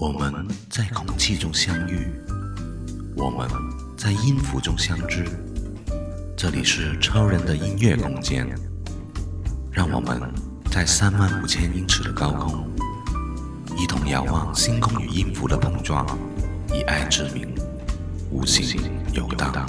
我们在空气中相遇，我们在音符中相知。这里是超人的音乐空间，让我们在三万五千英尺的高空，一同遥望星空与音符的碰撞，以爱之名，无形游荡。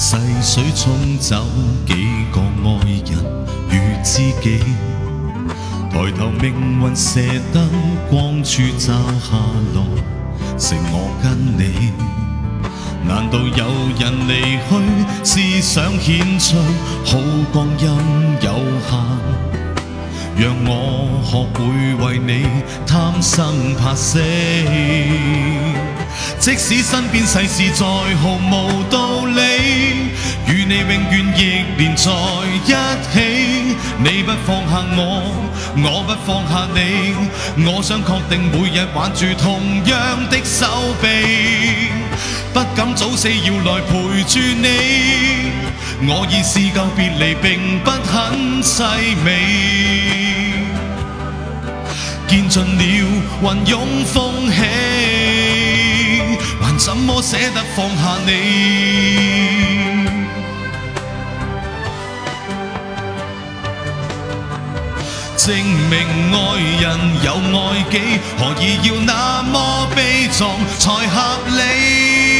细水冲走几个爱人与知己，抬头命运射灯光柱炸下来，剩我跟你。难道有人离去是想显出好光阴有限？让我学会为你贪生怕死。即使身边世事再毫无道理，与你永远亦连在一起。你不放下我，我不放下你。我想确定每日挽住同样的手臂，不敢早死要来陪住你。我已视够别离并不很凄美，见尽了云涌风起。怎么舍得放下你？证明爱人有爱己，何以要那么悲壮才合理？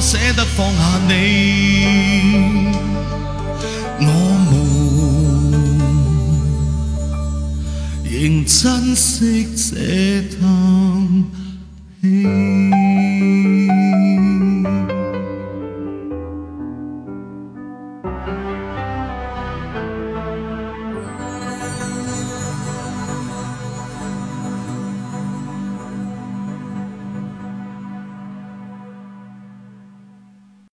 舍得放下你，我们仍珍惜这啖气。